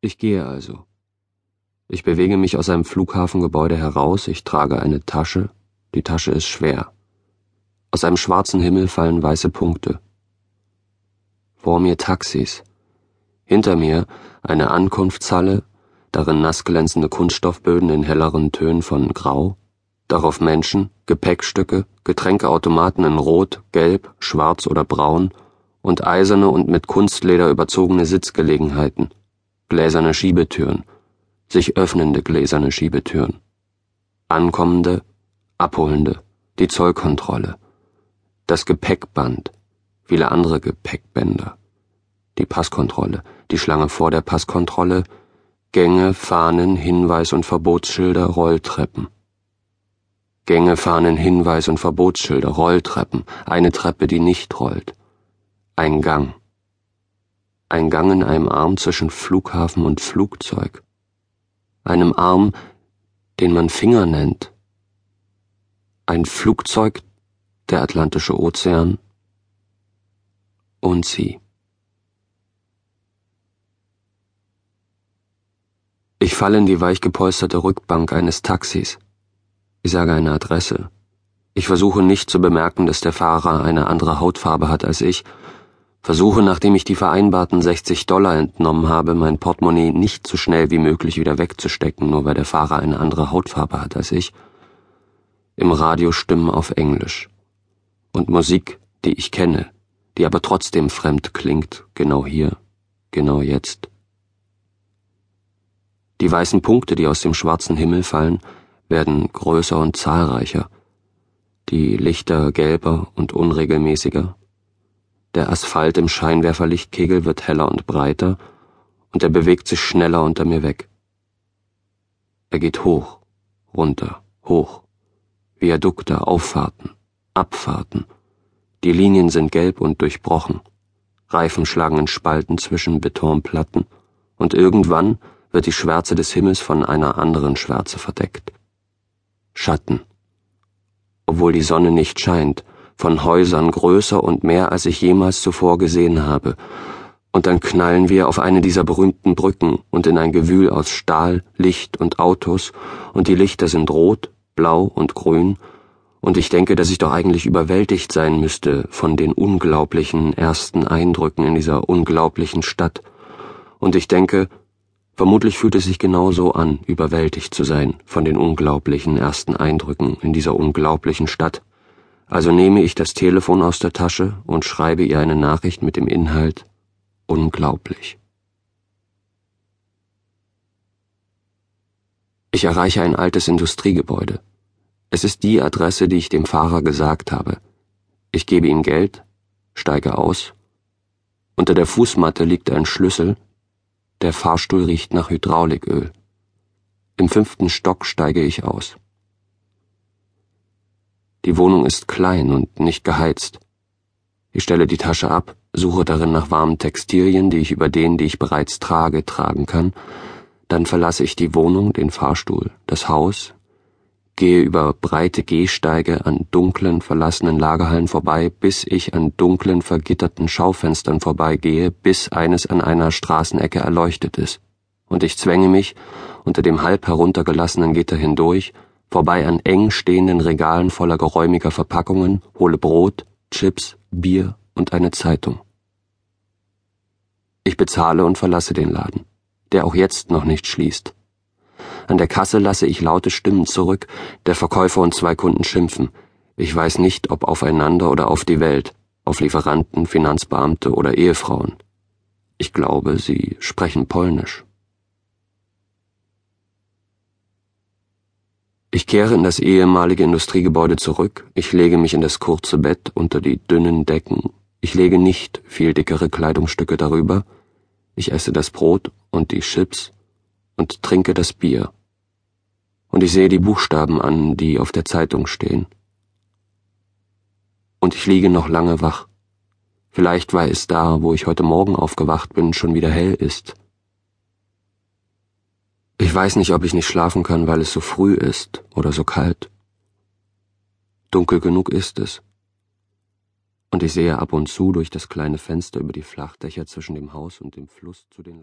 Ich gehe also. Ich bewege mich aus einem Flughafengebäude heraus, ich trage eine Tasche, die Tasche ist schwer. Aus einem schwarzen Himmel fallen weiße Punkte. Vor mir Taxis. Hinter mir eine Ankunftshalle, darin nassglänzende Kunststoffböden in helleren Tönen von Grau, darauf Menschen, Gepäckstücke, Getränkeautomaten in Rot, Gelb, Schwarz oder Braun und eiserne und mit Kunstleder überzogene Sitzgelegenheiten, gläserne Schiebetüren, sich öffnende gläserne Schiebetüren, ankommende, abholende, die Zollkontrolle, das Gepäckband, viele andere Gepäckbänder, die Passkontrolle, die Schlange vor der Passkontrolle, Gänge, Fahnen, Hinweis- und Verbotsschilder, Rolltreppen. Gänge, Fahnen, Hinweis- und Verbotsschilder, Rolltreppen, eine Treppe, die nicht rollt. Ein Gang. Ein Gang in einem Arm zwischen Flughafen und Flugzeug. Einem Arm, den man Finger nennt. Ein Flugzeug, der Atlantische Ozean und sie. Ich falle in die weich gepolsterte Rückbank eines Taxis. Ich sage eine Adresse. Ich versuche nicht zu bemerken, dass der Fahrer eine andere Hautfarbe hat als ich, versuche, nachdem ich die vereinbarten 60 Dollar entnommen habe, mein Portemonnaie nicht so schnell wie möglich wieder wegzustecken, nur weil der Fahrer eine andere Hautfarbe hat als ich. Im Radio Stimmen auf Englisch. Und Musik, die ich kenne, die aber trotzdem fremd klingt, genau hier, genau jetzt. Die weißen Punkte, die aus dem schwarzen Himmel fallen, werden größer und zahlreicher, die Lichter gelber und unregelmäßiger. Der Asphalt im Scheinwerferlichtkegel wird heller und breiter, und er bewegt sich schneller unter mir weg. Er geht hoch, runter, hoch. Viadukte, Auffahrten, Abfahrten. Die Linien sind gelb und durchbrochen. Reifen schlagen in Spalten zwischen Betonplatten, und irgendwann wird die Schwärze des Himmels von einer anderen Schwärze verdeckt. Schatten. Obwohl die Sonne nicht scheint, von Häusern größer und mehr, als ich jemals zuvor gesehen habe, und dann knallen wir auf eine dieser berühmten Brücken und in ein Gewühl aus Stahl, Licht und Autos, und die Lichter sind rot, blau und grün, und ich denke, dass ich doch eigentlich überwältigt sein müsste von den unglaublichen ersten Eindrücken in dieser unglaublichen Stadt, und ich denke, Vermutlich fühlt es sich genau so an, überwältigt zu sein von den unglaublichen ersten Eindrücken in dieser unglaublichen Stadt. Also nehme ich das Telefon aus der Tasche und schreibe ihr eine Nachricht mit dem Inhalt Unglaublich. Ich erreiche ein altes Industriegebäude. Es ist die Adresse, die ich dem Fahrer gesagt habe. Ich gebe ihm Geld, steige aus. Unter der Fußmatte liegt ein Schlüssel, der Fahrstuhl riecht nach Hydrauliköl. Im fünften Stock steige ich aus. Die Wohnung ist klein und nicht geheizt. Ich stelle die Tasche ab, suche darin nach warmen Textilien, die ich über denen, die ich bereits trage, tragen kann. Dann verlasse ich die Wohnung, den Fahrstuhl, das Haus, gehe über breite Gehsteige an dunklen, verlassenen Lagerhallen vorbei, bis ich an dunklen, vergitterten Schaufenstern vorbeigehe, bis eines an einer Straßenecke erleuchtet ist. Und ich zwänge mich unter dem halb heruntergelassenen Gitter hindurch, vorbei an eng stehenden Regalen voller geräumiger Verpackungen, hole Brot, Chips, Bier und eine Zeitung. Ich bezahle und verlasse den Laden, der auch jetzt noch nicht schließt. An der Kasse lasse ich laute Stimmen zurück, der Verkäufer und zwei Kunden schimpfen. Ich weiß nicht, ob aufeinander oder auf die Welt, auf Lieferanten, Finanzbeamte oder Ehefrauen. Ich glaube, sie sprechen Polnisch. Ich kehre in das ehemalige Industriegebäude zurück, ich lege mich in das kurze Bett unter die dünnen Decken, ich lege nicht viel dickere Kleidungsstücke darüber, ich esse das Brot und die Chips und trinke das Bier. Und ich sehe die Buchstaben an, die auf der Zeitung stehen. Und ich liege noch lange wach. Vielleicht weil es da, wo ich heute Morgen aufgewacht bin, schon wieder hell ist. Ich weiß nicht, ob ich nicht schlafen kann, weil es so früh ist oder so kalt. Dunkel genug ist es. Und ich sehe ab und zu durch das kleine Fenster über die Flachdächer zwischen dem Haus und dem Fluss zu den